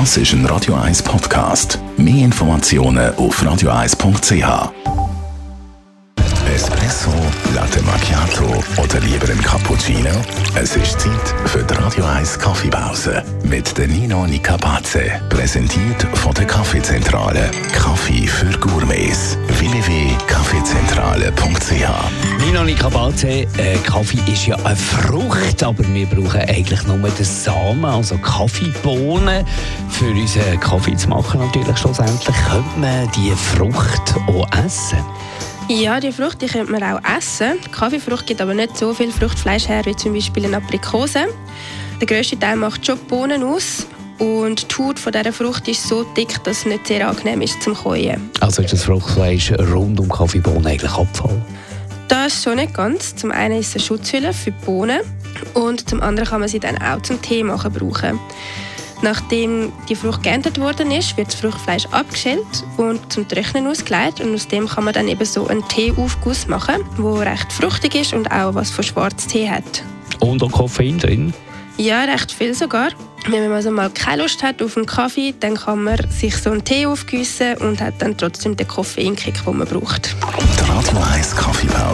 Das ist ein Radio 1 Podcast. Mehr Informationen auf radio1.ch. Espresso, Latte Macchiato oder lieber ein Cappuccino? Es ist Zeit für die Radio 1 Kaffeepause mit der Nino Nicapace. Präsentiert von der Kaffeezentrale. Kaffee für www.kaffeezentrale.ch Nino Nicapace, äh, Kaffee ist ja eine Frucht, aber wir brauchen eigentlich nur den Samen, also Kaffeebohnen, für unseren Kaffee zu machen natürlich schlussendlich. Könnte man diese Frucht auch essen? Ja, die Frucht die könnte man auch essen. Die Kaffeefrucht gibt aber nicht so viel Fruchtfleisch her wie zum Beispiel eine Aprikose. Der grösste Teil macht schon die Bohnen aus. Und die Haut von dieser Frucht ist so dick, dass es nicht sehr angenehm ist zum Käuen. Also ist das Fruchtfleisch rund um Kaffeebohnen eigentlich Abfall? Das schon nicht ganz. Zum einen ist es eine Schutzhülle für die Bohnen und zum anderen kann man sie dann auch zum Tee machen brauchen. Nachdem die Frucht geerntet worden ist, wird das Fruchtfleisch abgeschält und zum Trocknen ausgelegt. Und aus dem kann man dann eben so einen Teeaufguss machen, der recht fruchtig ist und auch was von Schwarztee hat. Und auch Koffein drin? Ja, recht viel sogar. Wenn man also mal keine Lust hat auf einen Kaffee, dann kann man sich so einen Tee aufgießen und hat dann trotzdem den Koffeinkick, den man braucht. 1